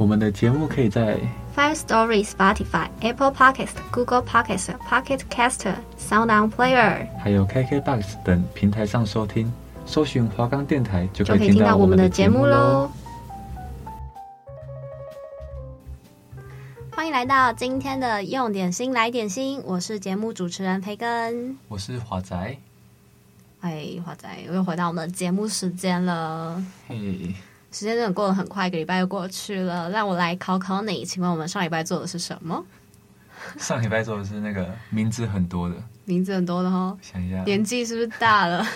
我们的节目可以在 Five Story、Spotify、Apple Podcast、Google Podcast、Pocket Caster、Sound On Player，还有 KKBox 等平台上收听。搜寻华冈电台就可以听到我们的节目喽。欢迎来到今天的用点心来点心，我是节目主持人培根，我是华仔。哎，华仔，我又回到我们的节目时间了。嘿。时间真的过得很快，一个礼拜又过去了。让我来考考你，请问我们上礼拜做的是什么？上礼拜做的是那个名字很多的，名字很多的哦。想一下，年纪是不是大了？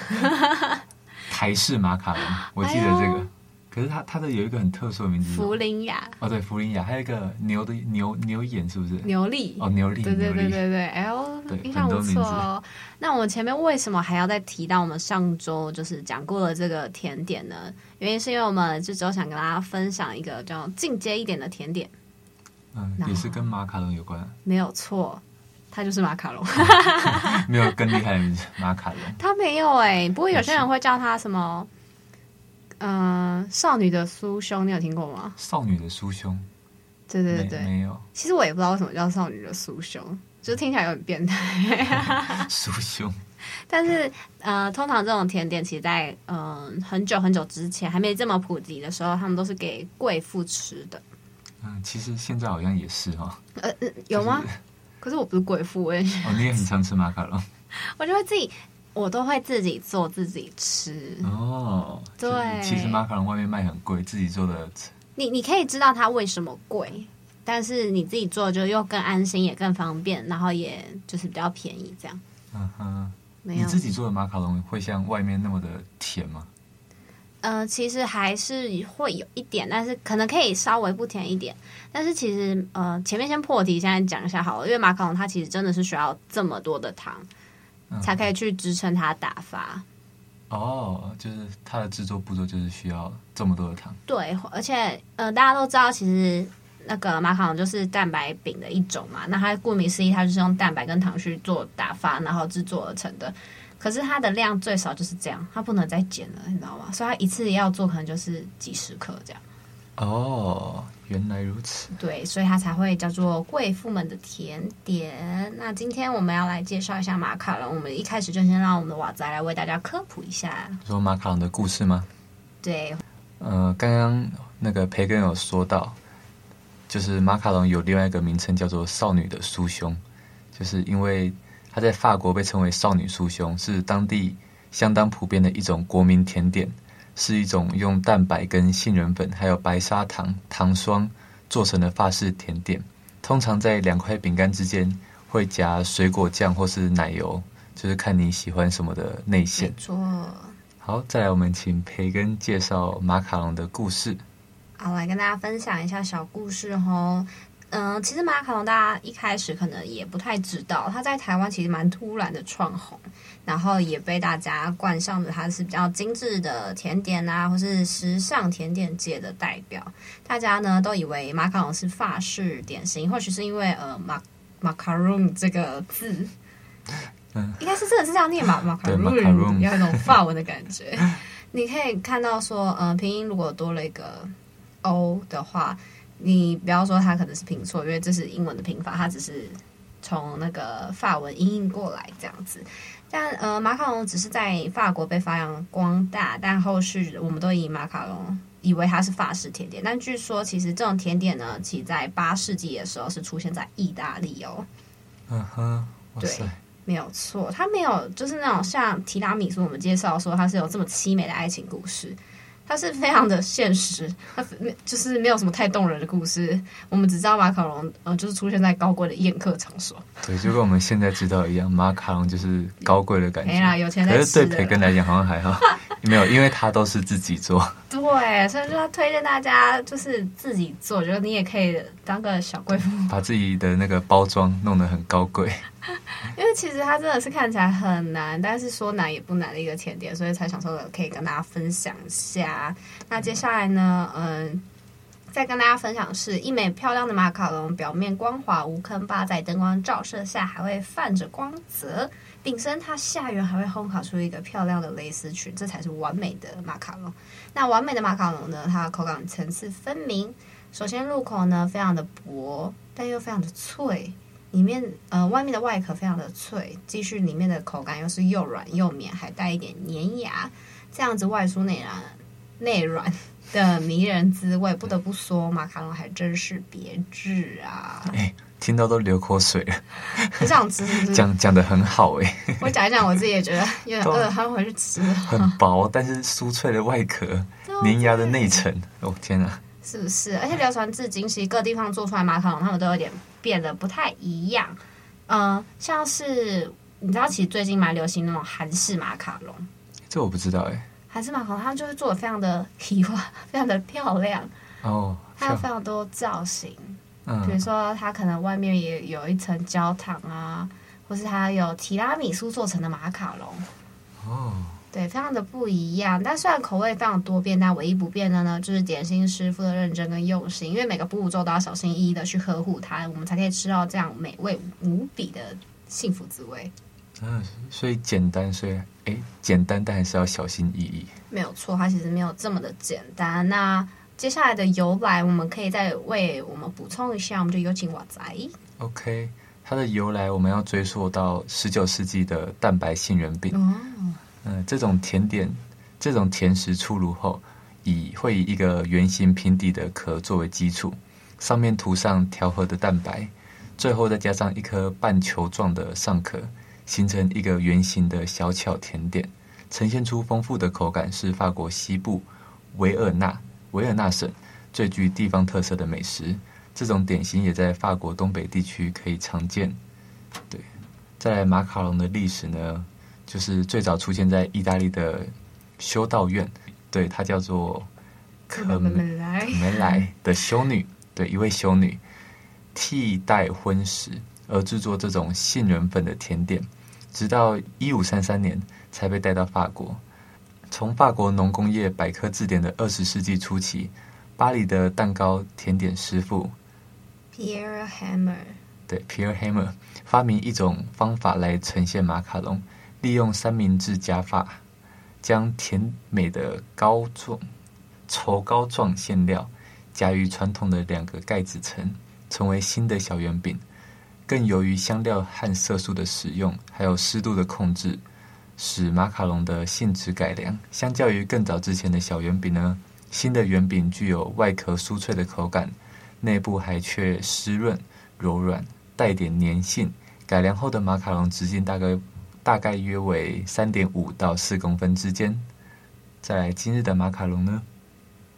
台式马卡龙，我记得这个。哎可是它它的有一个很特殊的名字，福林雅哦，对，福林雅，还有一个牛的牛牛眼，是不是？牛力。哦，牛力，对对对对对，哎呦，印象不错哦。那我们前面为什么还要再提到我们上周就是讲过的这个甜点呢？原因是因为我们这周想跟大家分享一个叫进阶一点的甜点，嗯，也是跟马卡龙有关，没有错，它就是马卡龙，没有更厉害的名字，马卡龙，它没有哎，不过有些人会叫它什么？嗯、呃，少女的酥胸，你有听过吗？少女的酥胸，对对对，没，没有。其实我也不知道为什么叫少女的酥胸，就听起来有点变态。酥胸，但是呃，通常这种甜点，其实在嗯、呃、很久很久之前还没这么普及的时候，他们都是给贵妇吃的。嗯，其实现在好像也是哈、哦。呃，有吗？就是、可是我不是贵妇，我也哦，你也很常吃马卡龙。我就会自己。我都会自己做自己吃哦，对，其实马卡龙外面卖很贵，自己做的，你你可以知道它为什么贵，但是你自己做就又更安心，也更方便，然后也就是比较便宜这样。嗯哼，你自己做的马卡龙会像外面那么的甜吗？呃，其实还是会有一点，但是可能可以稍微不甜一点。但是其实呃，前面先破题，现在讲一下好了，因为马卡龙它其实真的是需要这么多的糖。才可以去支撑它打发。哦，就是它的制作步骤就是需要这么多的糖。对，而且呃，大家都知道，其实那个马卡龙就是蛋白饼的一种嘛。那它顾名思义，它就是用蛋白跟糖去做打发，然后制作而成的。可是它的量最少就是这样，它不能再减了，你知道吗？所以它一次要做可能就是几十克这样。哦。原来如此，对，所以它才会叫做贵妇们的甜点。那今天我们要来介绍一下马卡龙。我们一开始就先让我们的瓦仔来为大家科普一下，说马卡龙的故事吗？对，呃，刚刚那个培根有说到，就是马卡龙有另外一个名称叫做少女的酥胸，就是因为它在法国被称为少女酥胸，是当地相当普遍的一种国民甜点。是一种用蛋白跟杏仁粉还有白砂糖糖霜做成的法式甜点，通常在两块饼干之间会夹水果酱或是奶油，就是看你喜欢什么的内馅。好，再来我们请培根介绍马卡龙的故事。好，来跟大家分享一下小故事哦。嗯，其实马卡龙大家一开始可能也不太知道，它在台湾其实蛮突然的创红，然后也被大家冠上了它是比较精致的甜点啊，或是时尚甜点界的代表。大家呢都以为马卡龙是法式点心，或许是因为呃马马卡龙这个字，嗯，应该是真的是这样念吧？马卡龙要有一种法文的感觉。你可以看到说，呃，拼音如果多了一个 O 的话。你不要说它可能是拼错，因为这是英文的拼法，它只是从那个法文音译过来这样子。但呃，马卡龙只是在法国被发扬光大，但后续我们都以马卡龙以为它是法式甜点。但据说其实这种甜点呢，其实在八世纪的时候是出现在意大利哦。嗯哼，对，没有错，它没有就是那种像提拉米苏，我们介绍说它是有这么凄美的爱情故事。它是非常的现实，它就是没有什么太动人的故事。我们只知道马卡龙，呃，就是出现在高贵的宴客场所。对，就跟我们现在知道一样，马卡龙就是高贵的感觉。没啦，有钱。可是对培根来讲好像还好，没有，因为他都是自己做。对，所以就要推荐大家就是自己做，就是你也可以当个小贵妇，把自己的那个包装弄得很高贵。因为其实它真的是看起来很难，但是说难也不难的一个甜点，所以才想说可以跟大家分享一下。那接下来呢，嗯。再跟大家分享是一枚漂亮的马卡龙，表面光滑无坑疤，在灯光照射下还会泛着光泽。顶身它下缘还会烘烤出一个漂亮的蕾丝裙，这才是完美的马卡龙。那完美的马卡龙呢？它的口感层次分明。首先入口呢，非常的薄，但又非常的脆。里面呃，外面的外壳非常的脆，继续里面的口感又是又软又绵，还带一点粘牙，这样子外酥内软，内软。的迷人滋味，不得不说，马卡龙还真是别致啊！哎，听到都流口水了，很想吃。讲讲的很好哎，我讲一讲，我自己也觉得有点饿，还要回去吃。很薄，但是酥脆的外壳，粘牙的内层，哦天哪！是不是？而且流传至今，其实各地方做出来马卡龙，他们都有点变得不太一样。嗯、呃，像是你知道，其实最近蛮流行那种韩式马卡龙，这我不知道哎。还是马卡龙，它就是做的非常的奇花，非常的漂亮哦。它有非常多造型，嗯，比如说它可能外面也有一层焦糖啊，或是它有提拉米苏做成的马卡龙哦。对，非常的不一样。但虽然口味非常多变，但唯一不变的呢，就是点心师傅的认真跟用心。因为每个步骤都要小心翼翼的去呵护它，我们才可以吃到这样美味无比的幸福滋味。嗯，所以简单，所以哎，简单，但还是要小心翼翼。没有错，它其实没有这么的简单。那接下来的由来，我们可以再为我们补充一下，我们就有请瓦仔。OK，它的由来我们要追溯到十九世纪的蛋白杏仁饼。嗯，嗯，这种甜点，这种甜食出炉后，以会以一个圆形平底的壳作为基础，上面涂上调和的蛋白，最后再加上一颗半球状的上壳。形成一个圆形的小巧甜点，呈现出丰富的口感，是法国西部维尔纳维尔纳省最具地方特色的美食。这种点心也在法国东北地区可以常见。对，再来马卡龙的历史呢，就是最早出现在意大利的修道院，对，它叫做可梅莱的修女，对，一位修女替代婚食。而制作这种杏仁粉的甜点，直到一五三三年才被带到法国。从法国农工业百科字典的二十世纪初期，巴黎的蛋糕甜点师傅 Pierre Hammer 对 Pierre Hammer 发明一种方法来呈现马卡龙，利用三明治夹法，将甜美的膏状稠膏状馅料夹于传统的两个盖子层，成为新的小圆饼。更由于香料和色素的使用，还有湿度的控制，使马卡龙的性质改良。相较于更早之前的小圆饼呢，新的圆饼具有外壳酥脆的口感，内部还却湿润柔软，带点粘性。改良后的马卡龙直径大概大概约为三点五到四公分之间。再来今日的马卡龙呢？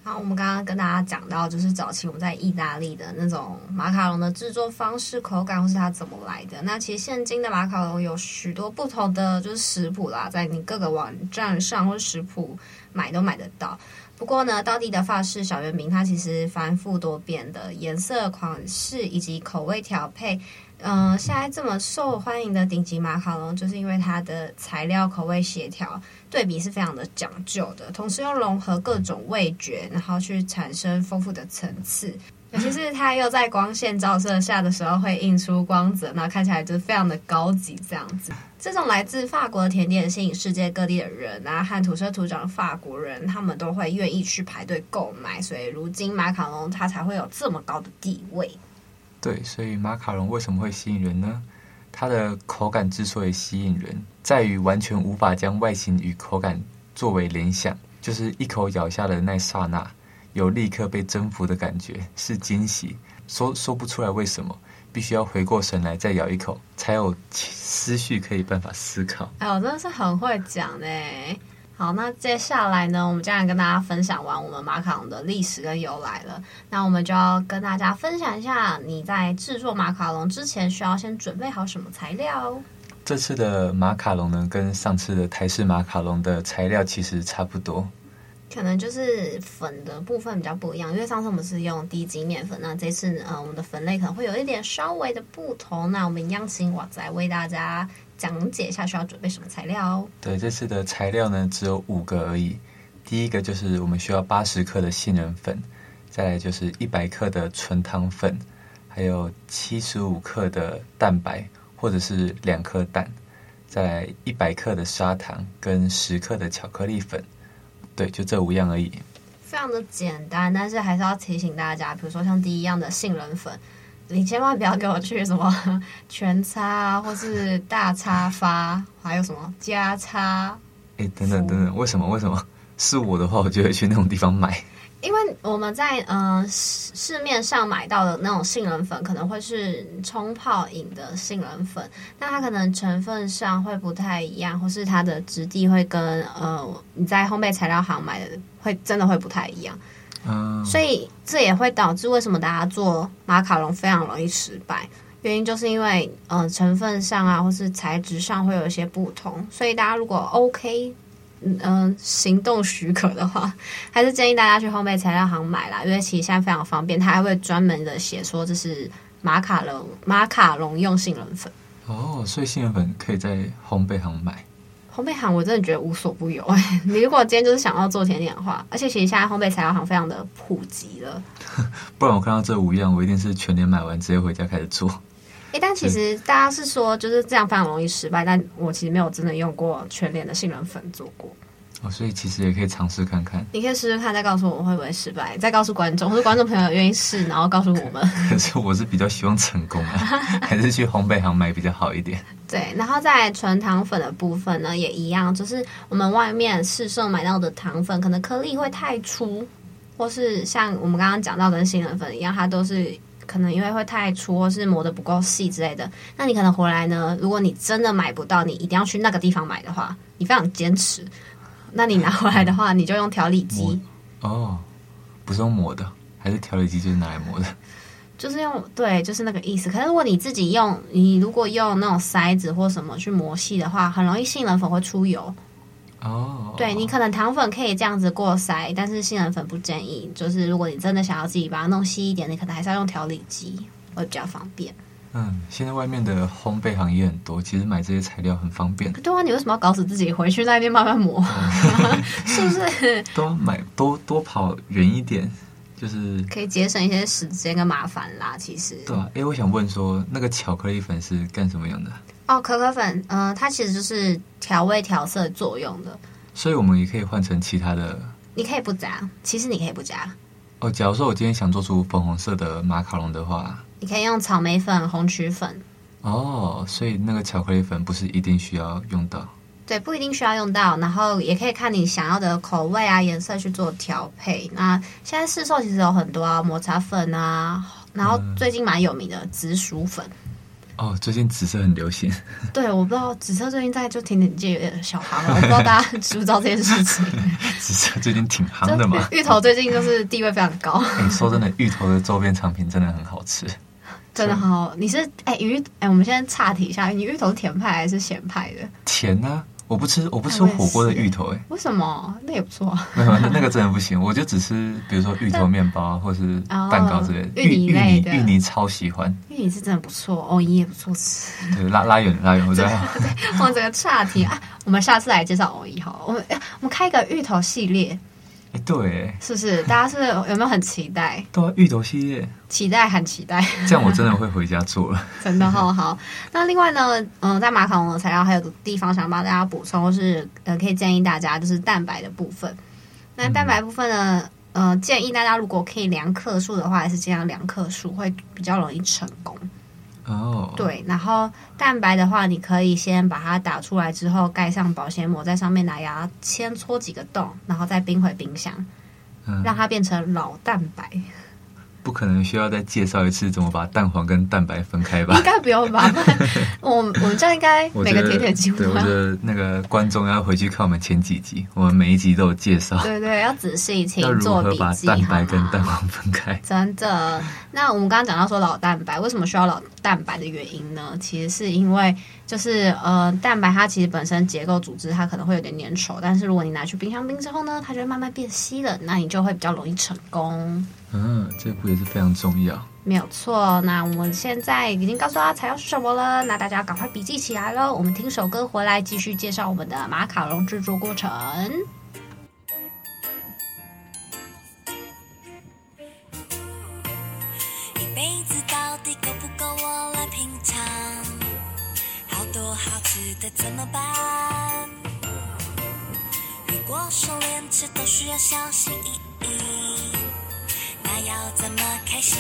好，我们刚刚跟大家讲到，就是早期我们在意大利的那种马卡龙的制作方式、口感，或是它怎么来的。那其实现今的马卡龙有许多不同的就是食谱啦，在你各个网站上或者食谱买都买得到。不过呢，道地的法式小圆饼它其实繁复多变的颜色、款式以及口味调配。嗯、现在这么受欢迎的顶级马卡龙，就是因为它的材料口味协调，对比是非常的讲究的，同时又融合各种味觉，然后去产生丰富的层次。尤其是它又在光线照射下的时候，会映出光泽，那看起来就是非常的高级。这样子，这种来自法国的甜点吸引世界各地的人啊，和土生土长的法国人，他们都会愿意去排队购买，所以如今马卡龙它才会有这么高的地位。对，所以马卡龙为什么会吸引人呢？它的口感之所以吸引人，在于完全无法将外形与口感作为联想，就是一口咬下的那刹那，有立刻被征服的感觉，是惊喜，说说不出来为什么，必须要回过神来再咬一口，才有思绪可以办法思考。哎，我真的是很会讲呢。好，那接下来呢，我们将来跟大家分享完我们马卡龙的历史跟由来了。那我们就要跟大家分享一下，你在制作马卡龙之前需要先准备好什么材料。这次的马卡龙呢，跟上次的台式马卡龙的材料其实差不多，可能就是粉的部分比较不一样，因为上次我们是用低筋面粉，那这次，呃，我们的粉类可能会有一点稍微的不同。那我们一样请娃仔为大家讲解一下需要准备什么材料。对，这次的材料呢只有五个而已。第一个就是我们需要八十克的杏仁粉，再来就是一百克的纯糖粉，还有七十五克的蛋白或者是两颗蛋，再来一百克的砂糖跟十克的巧克力粉。对，就这五样而已，非常的简单，但是还是要提醒大家，比如说像第一样的杏仁粉，你千万不要给我去什么 全擦或是大叉发，还有什么加叉。哎，等等等等，为什么？为什么？是我的话，我就会去那种地方买。因为我们在嗯、呃、市面上买到的那种杏仁粉，可能会是冲泡饮的杏仁粉，那它可能成分上会不太一样，或是它的质地会跟呃你在烘焙材料行买的会真的会不太一样。嗯，所以这也会导致为什么大家做马卡龙非常容易失败，原因就是因为嗯、呃、成分上啊，或是材质上会有一些不同，所以大家如果 OK。嗯、呃，行动许可的话，还是建议大家去烘焙材料行买啦，因为其实现在非常方便，它还会专门的写说这是马卡龙马卡龙用杏仁粉。哦，所以杏仁粉可以在烘焙行买。烘焙行我真的觉得无所不有哎，你如果今天就是想要做甜点的话，而且其实现在烘焙材料行非常的普及了。不然我看到这五样，我一定是全年买完直接回家开始做。哎，但其实大家是说就是这样非常容易失败，但我其实没有真的用过全脸的杏仁粉做过。哦，所以其实也可以尝试看看。你可以试试看，再告诉我会不会失败，再告诉观众或者观众朋友愿意试，然后告诉我们。可是我是比较希望成功啊，还是去烘焙行买比较好一点。对，然后在纯糖粉的部分呢，也一样，就是我们外面市售买到的糖粉，可能颗粒会太粗，或是像我们刚刚讲到跟杏仁粉一样，它都是。可能因为会太粗，或是磨得不够细之类的，那你可能回来呢？如果你真的买不到，你一定要去那个地方买的话，你非常坚持，那你拿回来的话，你就用调理机。哦，不是用磨的，还是调理机就是拿来磨的？就是用，对，就是那个意思。可是如果你自己用，你如果用那种筛子或什么去磨细的话，很容易杏仁粉会出油。哦，对，你可能糖粉可以这样子过筛，但是杏仁粉不建议。就是如果你真的想要自己把它弄细一点，你可能还是要用调理机，会比较方便。嗯，现在外面的烘焙行业很多，其实买这些材料很方便。对啊，你为什么要搞死自己回去那边慢慢磨？是不是？多买多多跑远一点，就是可以节省一些时间跟麻烦啦。其实，对啊。哎，我想问说，那个巧克力粉是干什么用的？哦，可可粉，嗯、呃，它其实就是调味调色作用的，所以我们也可以换成其他的。你可以不加，其实你可以不加。哦，假如说我今天想做出粉红色的马卡龙的话，你可以用草莓粉、红曲粉。哦，所以那个巧克力粉不是一定需要用到？对，不一定需要用到，然后也可以看你想要的口味啊、颜色去做调配。那现在市售其实有很多啊，抹茶粉啊，然后最近蛮有名的紫薯粉。嗯哦，最近紫色很流行。对，我不知道紫色最近在就甜点界有点小夯了，我不知道大家知不知道这件事情。紫色最近挺夯的嘛。芋头最近就是地位非常高。你 说真的，芋头的周边产品真的很好吃，真的很好。你是哎芋哎，我们现在岔题一下，你芋头是甜派还是咸派的？甜呢、啊。我不吃，我不吃火锅的芋头，哎，为什么？那也不错。没有，那那个真的不行。我就只吃，比如说芋头面包或是蛋糕之类的。芋泥类的，芋泥超喜欢。芋泥是真的不错，藕泥也不错吃。对，拉拉远拉远，我知道。对，我们整个岔题啊，我们下次来介绍藕泥好了。我们我们开一个芋头系列。对，是不是？大家是有没有很期待？对，芋头系列，期待很期待。这样我真的会回家做了。真的好好。那另外呢，嗯、呃，在马卡龙的材料还有个地方想帮大家补充，是呃，可以建议大家就是蛋白的部分。那蛋白部分呢，嗯、呃，建议大家如果可以量克数的话，还是尽量量克数，会比较容易成功。哦，对，然后蛋白的话，你可以先把它打出来之后，盖上保鲜膜，在上面拿牙签戳几个洞，然后再冰回冰箱，嗯、让它变成老蛋白。不可能需要再介绍一次怎么把蛋黄跟蛋白分开吧？应该不用吧？我我们这样应该每个甜点机会。对，我觉得那个观众要回去看我们前几集，我们每一集都有介绍。对对，要仔细听，做如何把蛋白跟蛋黄分开？真的。那我们刚刚讲到说老蛋白为什么需要老蛋白的原因呢？其实是因为就是呃，蛋白它其实本身结构组织它可能会有点粘稠，但是如果你拿去冰箱冰之后呢，它就会慢慢变稀了，那你就会比较容易成功。嗯，这步也是非常重要。没有错。那我们现在已经告诉大家材料是什么了，那大家赶快笔记起来喽。我们听首歌回来继续介绍我们的马卡龙制作过程。吃的怎么办？如果说连吃都需要小心翼翼，那要怎么开心？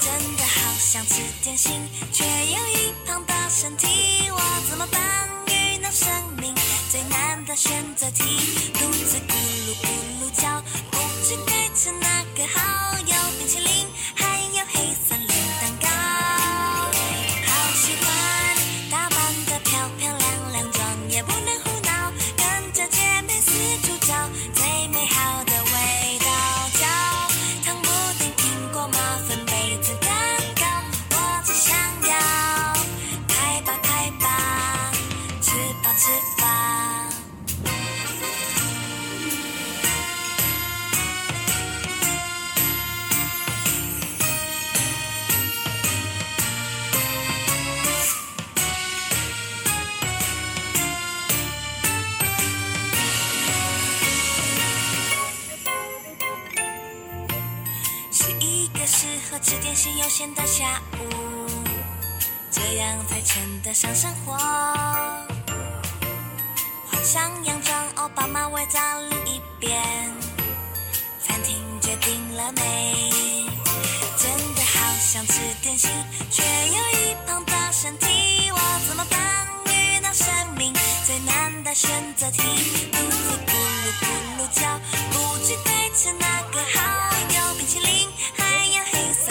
真的好想吃点心，却有一胖的身体，我怎么办？遇到生命最难的选择题，肚子咕噜咕噜叫，不知该吃哪个好，有冰淇淋。定了没？真的好想吃点心，却有一胖的身体，我怎么办？遇到生命最难的选择题，肚子咕噜咕噜叫，不知该吃哪个好，有冰淇淋。还有黑色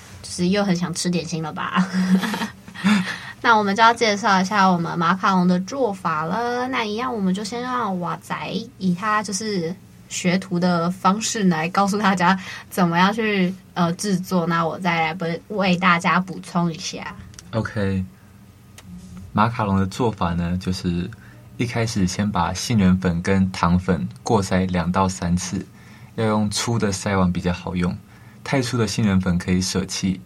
就是又很想吃点心了吧？那我们就要介绍一下我们马卡龙的做法了。那一样，我们就先让瓦仔以他就是学徒的方式来告诉大家怎么样去呃制作。那我再来为为大家补充一下。OK。马卡龙的做法呢，就是一开始先把杏仁粉跟糖粉过筛两到三次，要用粗的筛网比较好用，太粗的杏仁粉可以舍弃，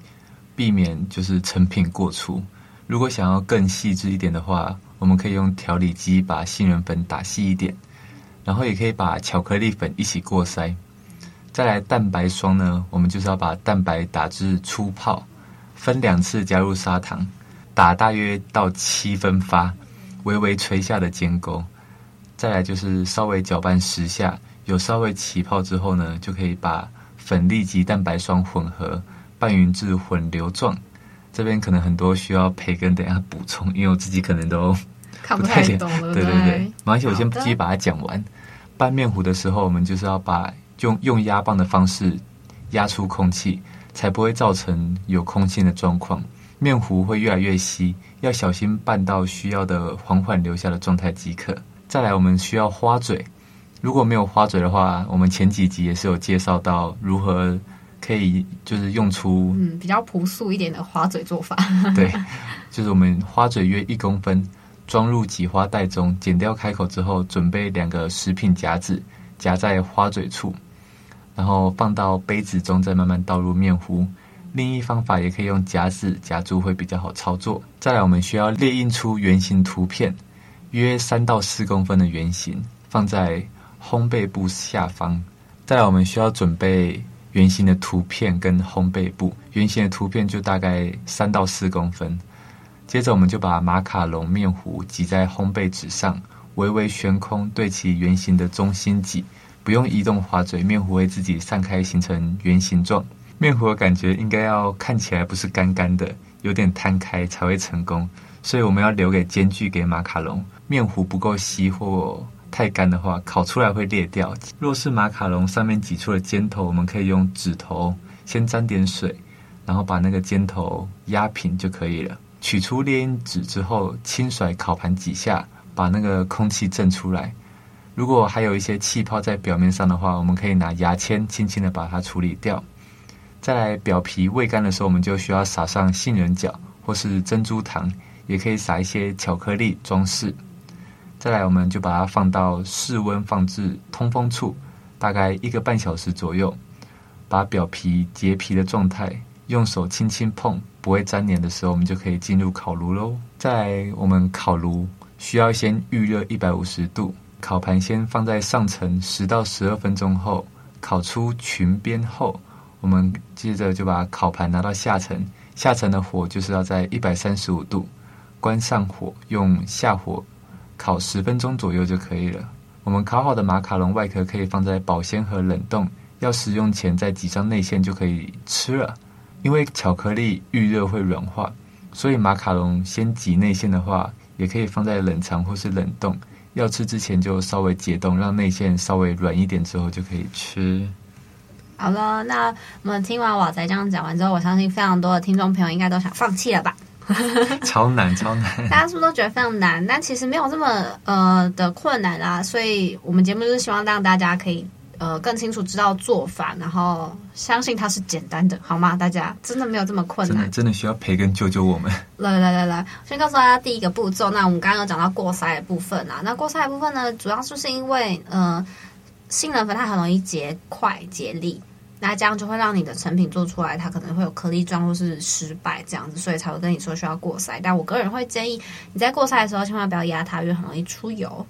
避免就是成品过粗。如果想要更细致一点的话，我们可以用调理机把杏仁粉打细一点，然后也可以把巧克力粉一起过筛。再来蛋白霜呢，我们就是要把蛋白打至粗泡，分两次加入砂糖。打大约到七分发，微微垂下的尖钩，再来就是稍微搅拌十下，有稍微起泡之后呢，就可以把粉粒及蛋白霜混合，拌匀至混流状。这边可能很多需要培根等一下补充，因为我自己可能都不太懂了。对对对，没关系，我先继续把它讲完。拌面糊的时候，我们就是要把用用压棒的方式压出空气，才不会造成有空心的状况。面糊会越来越稀，要小心拌到需要的缓缓流下的状态即可。再来，我们需要花嘴。如果没有花嘴的话，我们前几集也是有介绍到如何可以就是用出嗯比较朴素一点的花嘴做法。对，就是我们花嘴约一公分，装入挤花袋中，剪掉开口之后，准备两个食品夹子夹在花嘴处，然后放到杯子中，再慢慢倒入面糊。另一方法也可以用夹子夹住，会比较好操作。再来，我们需要列印出圆形图片，约三到四公分的圆形，放在烘焙布下方。再来，我们需要准备圆形的图片跟烘焙布，圆形的图片就大概三到四公分。接着，我们就把马卡龙面糊挤在烘焙纸上，微微悬空，对其圆形的中心挤。不用移动滑嘴，面糊会自己散开，形成圆形状。面糊的感觉应该要看起来不是干干的，有点摊开才会成功。所以我们要留给间距给马卡龙。面糊不够稀或太干的话，烤出来会裂掉。若是马卡龙上面挤出了尖头，我们可以用指头先沾点水，然后把那个尖头压平就可以了。取出列印纸之后，轻甩烤盘几下，把那个空气震出来。如果还有一些气泡在表面上的话，我们可以拿牙签轻轻的把它处理掉。再来，表皮未干的时候，我们就需要撒上杏仁角或是珍珠糖，也可以撒一些巧克力装饰。再来，我们就把它放到室温放置通风处，大概一个半小时左右。把表皮结皮的状态，用手轻轻碰不会粘黏的时候，我们就可以进入烤炉喽。再来，我们烤炉需要先预热一百五十度。烤盘先放在上层十到十二分钟后，烤出裙边后，我们接着就把烤盘拿到下层，下层的火就是要在一百三十五度，关上火，用下火烤十分钟左右就可以了。我们烤好的马卡龙外壳可以放在保鲜盒冷冻，要食用前再挤上内馅就可以吃了。因为巧克力预热会软化，所以马卡龙先挤内馅的话，也可以放在冷藏或是冷冻。要吃之前就稍微解冻，让内馅稍微软一点之后就可以吃。好了，那我们听完瓦仔这样讲完之后，我相信非常多的听众朋友应该都想放弃了吧？超难，超难！大家是不是都觉得非常难？但其实没有这么呃的困难啊。所以我们节目就是希望让大家可以。呃，更清楚知道做法，然后相信它是简单的，好吗？大家真的没有这么困难，真的真的需要培根救救我们。来来来来，先告诉大家第一个步骤。那我们刚刚有讲到过筛的部分啊，那过筛的部分呢，主要就是因为呃，杏仁粉它很容易结块结粒，那这样就会让你的成品做出来，它可能会有颗粒状或是失败这样子，所以才会跟你说需要过筛。但我个人会建议你在过筛的时候，千万不要压它，因为很容易出油。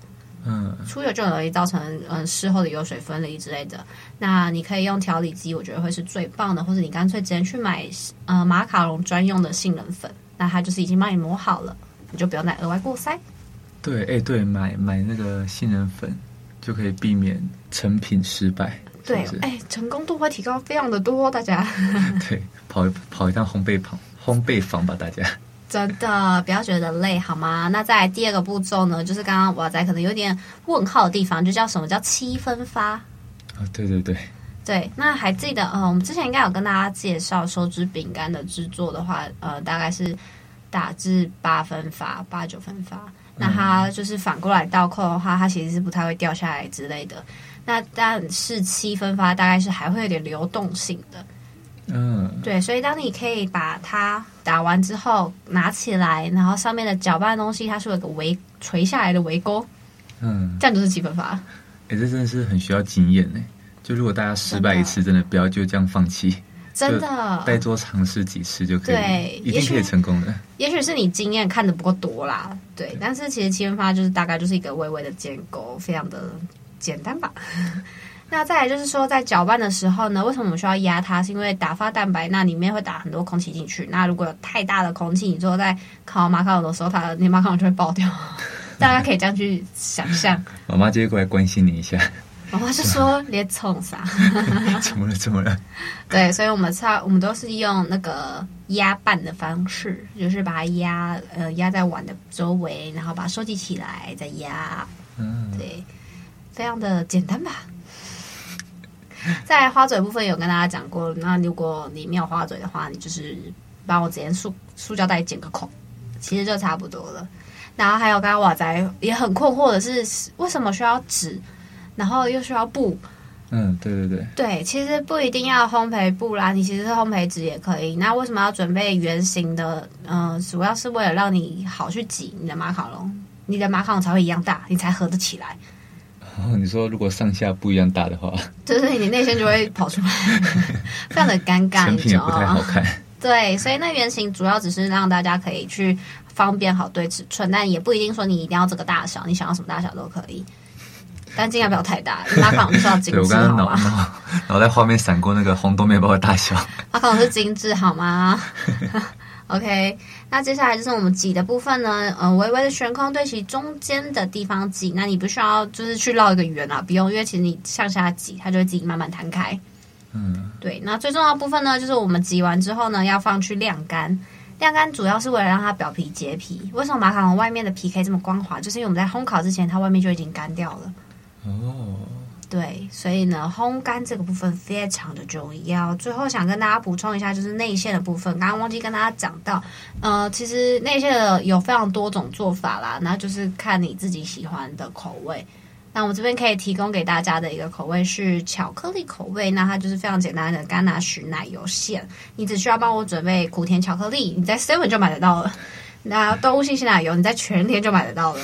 嗯，出油就很容易造成嗯事后的油水分离之类的。那你可以用调理机，我觉得会是最棒的，或者你干脆直接去买呃马卡龙专用的杏仁粉，那它就是已经帮你磨好了，你就不用再额外过筛。对，哎、欸，对，买买那个杏仁粉就可以避免成品失败。对，哎、欸，成功度会提高非常的多，大家。对，跑一跑一趟烘焙房，烘焙房吧，大家。真的不要觉得累好吗？那再来第二个步骤呢，就是刚刚瓦仔可能有点问号的地方，就叫什么叫七分发啊？对对对，对。那还记得，嗯、呃，我们之前应该有跟大家介绍手指饼干的制作的话，呃，大概是打至八分发、八九分发。那它就是反过来倒扣的话，它其实是不太会掉下来之类的。那但是七分发大概是还会有点流动性的。嗯，对，所以当你可以把它打完之后拿起来，然后上面的搅拌的东西，它是有个围垂下来的围钩，嗯，这样就是七分发。哎，这真的是很需要经验呢。就如果大家失败一次，真的，不要就这样放弃，真的，再多尝试几次就可以，对，一定可以成功的。也许是你经验看的不够多啦，对，对，但是其实七分发就是大概就是一个微微的建构，非常的简单吧。那再来就是说，在搅拌的时候呢，为什么我们需要压它？是因为打发蛋白，那里面会打很多空气进去。那如果有太大的空气，你做在烤马卡龙的时候，它的马卡龙就会爆掉。大家可以这样去想象。妈妈就会过来关心你一下。妈妈就说：“别冲啥？怎么了？怎么了？”对，所以我们差我们都是用那个压拌的方式，就是把它压呃压在碗的周围，然后把它收集起来再压。嗯，对，非常的简单吧。在花嘴部分有跟大家讲过，那如果你没有花嘴的话，你就是帮我直接塑塑胶袋剪个孔，其实就差不多了。然后还有刚刚瓦仔也很困惑的是，为什么需要纸，然后又需要布？嗯，对对对，对，其实不一定要烘焙布啦，你其实是烘焙纸也可以。那为什么要准备圆形的？嗯、呃，主要是为了让你好去挤你的马卡龙，你的马卡龙才会一样大，你才合得起来。哦，你说如果上下不一样大的话，就是你内心就会跑出来，非常的尴尬，成品也不太好看。对，所以那原型主要只是让大家可以去方便好对尺寸，但也不一定说你一定要这个大小，你想要什么大小都可以，但尽量不要太大。马卡龙是要精致，我刚刚脑脑脑袋画面闪过那个红豆面包的大小，马卡龙是精致好吗？OK，那接下来就是我们挤的部分呢，呃，微微的悬空对齐中间的地方挤，那你不需要就是去绕一个圆啊，不用，因为其实你向下挤，它就会自己慢慢摊开。嗯，对。那最重要的部分呢，就是我们挤完之后呢，要放去晾干。晾干主要是为了让它表皮结皮。为什么马卡龙外面的皮可以这么光滑？就是因为我们在烘烤之前，它外面就已经干掉了。哦。对，所以呢，烘干这个部分非常的重要。最后想跟大家补充一下，就是内馅的部分，刚刚忘记跟大家讲到，呃，其实内馅的有非常多种做法啦，那就是看你自己喜欢的口味。那我这边可以提供给大家的一个口味是巧克力口味，那它就是非常简单的甘拿许奶油馅，你只需要帮我准备苦甜巧克力，你在 Seven 就买得到了。那动物性鲜奶油，你在全联就买得到了。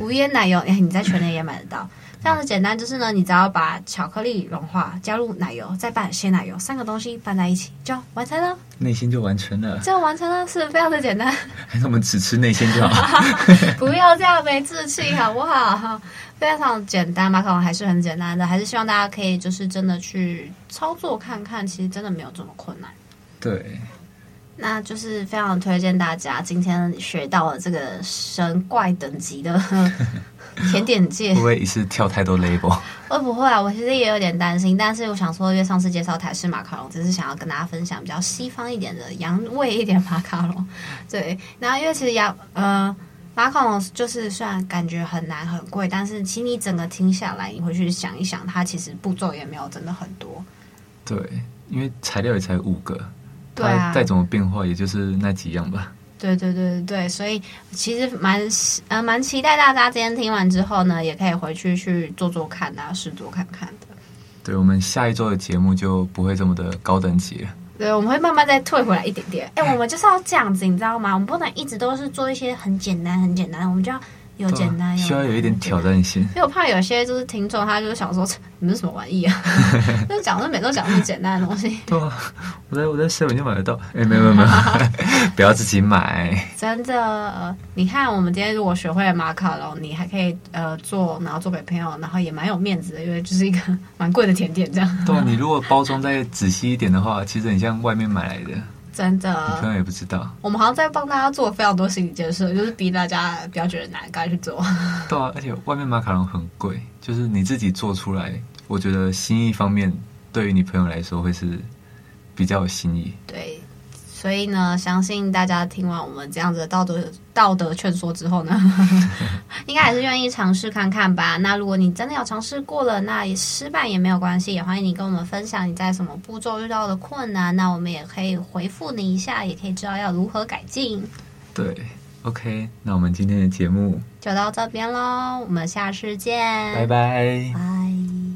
无盐奶油，你在全联也买得到。非常的简单，就是呢，你只要把巧克力融化，加入奶油，再拌鲜奶油，三个东西拌在一起就完成了。内心就完成了，就完成了，是非常的简单。还是我们只吃内心就好？不要这样没志气，好不好？非常简单，马卡龙还是很简单的，还是希望大家可以就是真的去操作看看，其实真的没有这么困难。对。那就是非常推荐大家今天学到了这个神怪等级的 甜点界，不会一次跳太多 label？会不会啊？我其实也有点担心，但是我想说，因为上次介绍台式马卡龙，只是想要跟大家分享比较西方一点的洋味一点马卡龙。对，然后因为其实洋呃马卡龙就是虽然感觉很难很贵，但是其实你整个听下来，你回去想一想，它其实步骤也没有真的很多。对，因为材料也才五个。对啊，再怎么变化，也就是那几样吧。对对对对对，所以其实蛮呃蛮期待大家今天听完之后呢，也可以回去去做做看啊，试做看看的。对，我们下一周的节目就不会这么的高等级了。对，我们会慢慢再退回来一点点。哎，我们就是要这样子，你知道吗？我们不能一直都是做一些很简单、很简单，我们就要。有简单，需要有一点挑战性，因为我怕有些就是听众，他就是想说，你们是什么玩意啊？就讲的每都讲那么简单的东西。对啊，我在我在 Seven 就买得到。哎、欸，没有没有没有，不要自己买。真的，你看我们今天如果学会了马卡龙，你还可以呃做，然后做给朋友，然后也蛮有面子的，因为就是一个蛮贵的甜点这样。对啊，你如果包装再仔细一点的话，其实很像外面买来的。真的，你朋友也不知道。我们好像在帮大家做非常多心理建设，就是逼大家不要觉得难，赶快去做。对啊，而且外面马卡龙很贵，就是你自己做出来，我觉得心意方面，对于你朋友来说会是比较有心意。对。所以呢，相信大家听完我们这样子的道德道德劝说之后呢，应该还是愿意尝试看看吧。那如果你真的有尝试过了，那也失败也没有关系，也欢迎你跟我们分享你在什么步骤遇到的困难，那我们也可以回复你一下，也可以知道要如何改进。对，OK，那我们今天的节目就到这边喽，我们下次见，拜拜。